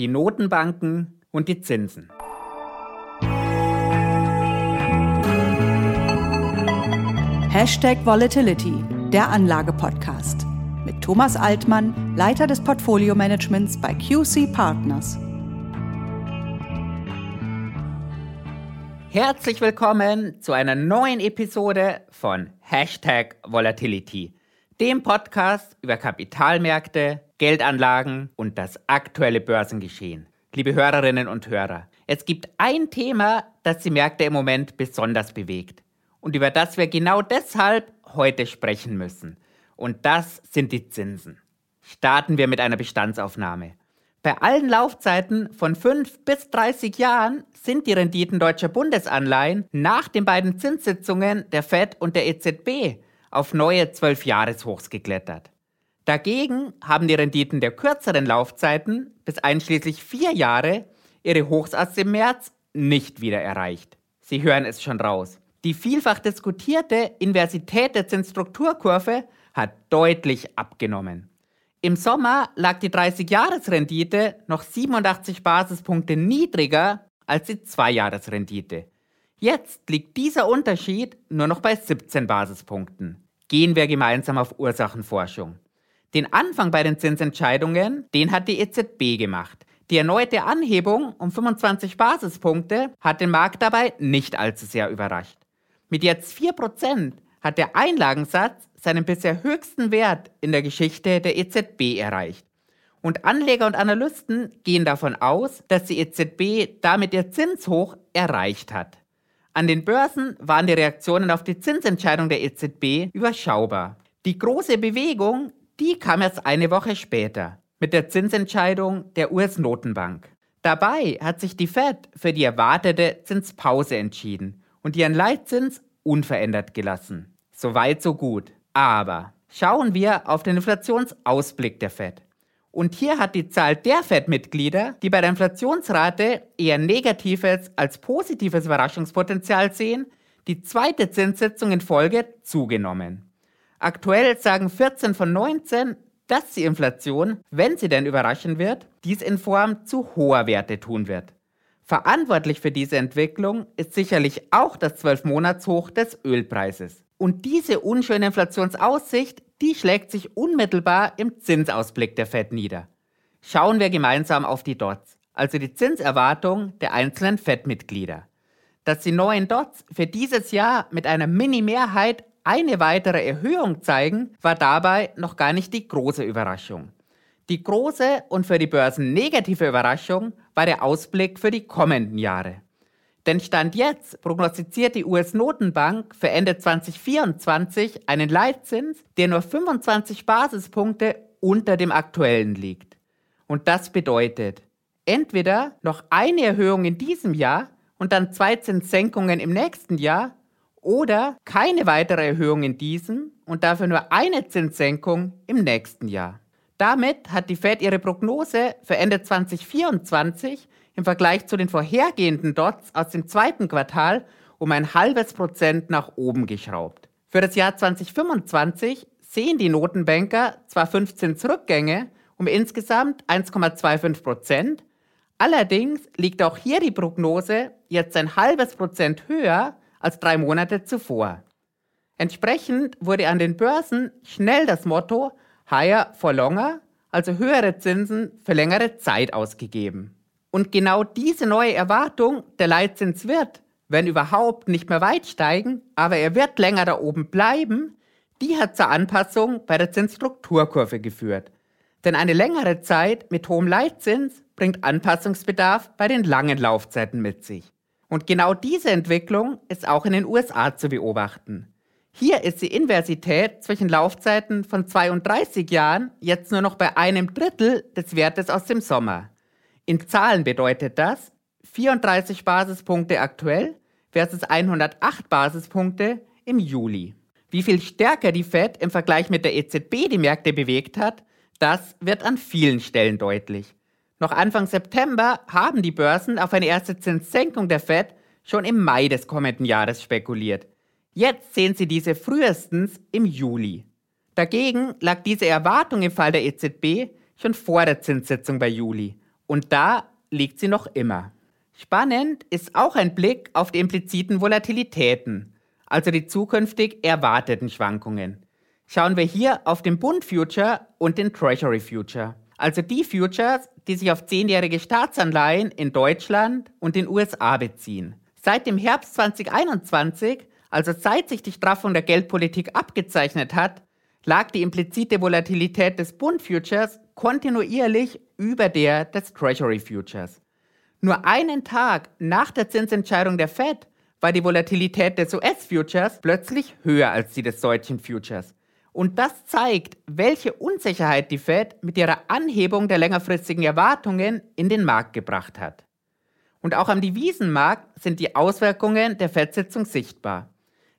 die Notenbanken und die Zinsen. Hashtag Volatility, der Anlage-Podcast. Mit Thomas Altmann, Leiter des Portfolio-Managements bei QC Partners. Herzlich willkommen zu einer neuen Episode von Hashtag Volatility, dem Podcast über Kapitalmärkte, Geldanlagen und das aktuelle Börsengeschehen. Liebe Hörerinnen und Hörer, es gibt ein Thema, das die Märkte im Moment besonders bewegt und über das wir genau deshalb heute sprechen müssen. Und das sind die Zinsen. Starten wir mit einer Bestandsaufnahme. Bei allen Laufzeiten von 5 bis 30 Jahren sind die Renditen deutscher Bundesanleihen nach den beiden Zinssitzungen der Fed und der EZB auf neue 12-Jahreshochs geklettert. Dagegen haben die Renditen der kürzeren Laufzeiten bis einschließlich vier Jahre ihre Hochs dem März nicht wieder erreicht. Sie hören es schon raus. Die vielfach diskutierte Inversität der Zinsstrukturkurve hat deutlich abgenommen. Im Sommer lag die 30-Jahres-Rendite noch 87 Basispunkte niedriger als die 2-Jahres-Rendite. Jetzt liegt dieser Unterschied nur noch bei 17 Basispunkten. Gehen wir gemeinsam auf Ursachenforschung. Den Anfang bei den Zinsentscheidungen, den hat die EZB gemacht. Die erneute Anhebung um 25 Basispunkte hat den Markt dabei nicht allzu sehr überrascht. Mit jetzt 4% hat der Einlagensatz seinen bisher höchsten Wert in der Geschichte der EZB erreicht. Und Anleger und Analysten gehen davon aus, dass die EZB damit ihr Zinshoch erreicht hat. An den Börsen waren die Reaktionen auf die Zinsentscheidung der EZB überschaubar. Die große Bewegung die kam erst eine Woche später mit der Zinsentscheidung der US-Notenbank. Dabei hat sich die Fed für die erwartete Zinspause entschieden und ihren Leitzins unverändert gelassen. Soweit, so gut. Aber schauen wir auf den Inflationsausblick der Fed. Und hier hat die Zahl der Fed-Mitglieder, die bei der Inflationsrate eher negatives als positives Überraschungspotenzial sehen, die zweite Zinssitzung in Folge zugenommen. Aktuell sagen 14 von 19, dass die Inflation, wenn sie denn überraschen wird, dies in Form zu hoher Werte tun wird. Verantwortlich für diese Entwicklung ist sicherlich auch das 12-Monats-Hoch des Ölpreises. Und diese unschöne Inflationsaussicht, die schlägt sich unmittelbar im Zinsausblick der Fed nieder. Schauen wir gemeinsam auf die Dots, also die Zinserwartung der einzelnen Fed-Mitglieder. Dass die neuen Dots für dieses Jahr mit einer Mini-Mehrheit eine weitere Erhöhung zeigen, war dabei noch gar nicht die große Überraschung. Die große und für die Börsen negative Überraschung war der Ausblick für die kommenden Jahre. Denn Stand jetzt prognostiziert die US-Notenbank für Ende 2024 einen Leitzins, der nur 25 Basispunkte unter dem aktuellen liegt. Und das bedeutet, entweder noch eine Erhöhung in diesem Jahr und dann zwei Zinssenkungen im nächsten Jahr oder keine weitere Erhöhung in diesem und dafür nur eine Zinssenkung im nächsten Jahr. Damit hat die Fed ihre Prognose für Ende 2024 im Vergleich zu den vorhergehenden Dots aus dem zweiten Quartal um ein halbes Prozent nach oben geschraubt. Für das Jahr 2025 sehen die Notenbanker zwar 15 Zurückgänge um insgesamt 1,25 Prozent, allerdings liegt auch hier die Prognose jetzt ein halbes Prozent höher als drei Monate zuvor. Entsprechend wurde an den Börsen schnell das Motto Higher for Longer, also höhere Zinsen für längere Zeit ausgegeben. Und genau diese neue Erwartung, der Leitzins wird, wenn überhaupt, nicht mehr weit steigen, aber er wird länger da oben bleiben, die hat zur Anpassung bei der Zinsstrukturkurve geführt. Denn eine längere Zeit mit hohem Leitzins bringt Anpassungsbedarf bei den langen Laufzeiten mit sich. Und genau diese Entwicklung ist auch in den USA zu beobachten. Hier ist die Inversität zwischen Laufzeiten von 32 Jahren jetzt nur noch bei einem Drittel des Wertes aus dem Sommer. In Zahlen bedeutet das 34 Basispunkte aktuell versus 108 Basispunkte im Juli. Wie viel stärker die Fed im Vergleich mit der EZB die Märkte bewegt hat, das wird an vielen Stellen deutlich. Noch Anfang September haben die Börsen auf eine erste Zinssenkung der Fed schon im Mai des kommenden Jahres spekuliert. Jetzt sehen sie diese frühestens im Juli. Dagegen lag diese Erwartung im Fall der EZB schon vor der Zinssitzung bei Juli. Und da liegt sie noch immer. Spannend ist auch ein Blick auf die impliziten Volatilitäten, also die zukünftig erwarteten Schwankungen. Schauen wir hier auf den Bund Future und den Treasury Future, also die Futures, die sich auf zehnjährige Staatsanleihen in Deutschland und den USA beziehen. Seit dem Herbst 2021, also seit sich die Straffung der Geldpolitik abgezeichnet hat, lag die implizite Volatilität des Bund Futures kontinuierlich über der des Treasury Futures. Nur einen Tag nach der Zinsentscheidung der Fed war die Volatilität des US-Futures plötzlich höher als die des deutschen Futures. Und das zeigt, welche Unsicherheit die Fed mit ihrer Anhebung der längerfristigen Erwartungen in den Markt gebracht hat. Und auch am Devisenmarkt sind die Auswirkungen der Fed-Sitzung sichtbar.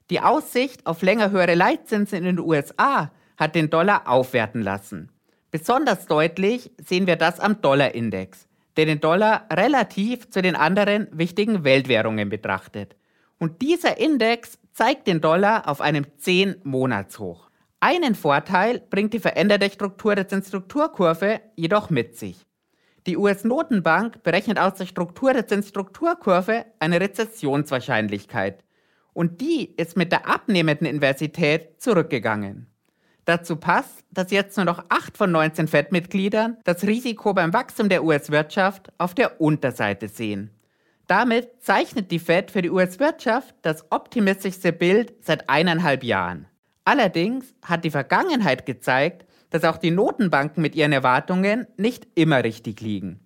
Die Aussicht auf länger höhere Leitzinsen in den USA hat den Dollar aufwerten lassen. Besonders deutlich sehen wir das am Dollarindex der den Dollar relativ zu den anderen wichtigen Weltwährungen betrachtet. Und dieser Index zeigt den Dollar auf einem 10-Monatshoch. Einen Vorteil bringt die veränderte Struktur der Zinsstrukturkurve jedoch mit sich. Die US-Notenbank berechnet aus der Struktur der Zinsstrukturkurve eine Rezessionswahrscheinlichkeit. Und die ist mit der abnehmenden Inversität zurückgegangen. Dazu passt, dass jetzt nur noch 8 von 19 FED-Mitgliedern das Risiko beim Wachstum der US-Wirtschaft auf der Unterseite sehen. Damit zeichnet die Fed für die US-Wirtschaft das optimistischste Bild seit eineinhalb Jahren. Allerdings hat die Vergangenheit gezeigt, dass auch die Notenbanken mit ihren Erwartungen nicht immer richtig liegen.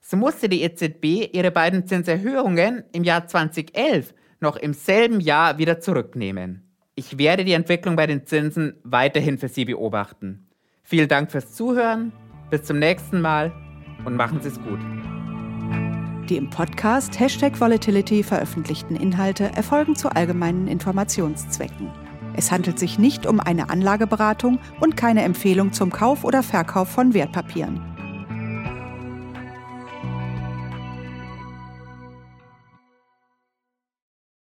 So musste die EZB ihre beiden Zinserhöhungen im Jahr 2011 noch im selben Jahr wieder zurücknehmen. Ich werde die Entwicklung bei den Zinsen weiterhin für Sie beobachten. Vielen Dank fürs Zuhören, bis zum nächsten Mal und machen Sie es gut. Die im Podcast Hashtag Volatility veröffentlichten Inhalte erfolgen zu allgemeinen Informationszwecken. Es handelt sich nicht um eine Anlageberatung und keine Empfehlung zum Kauf oder Verkauf von Wertpapieren.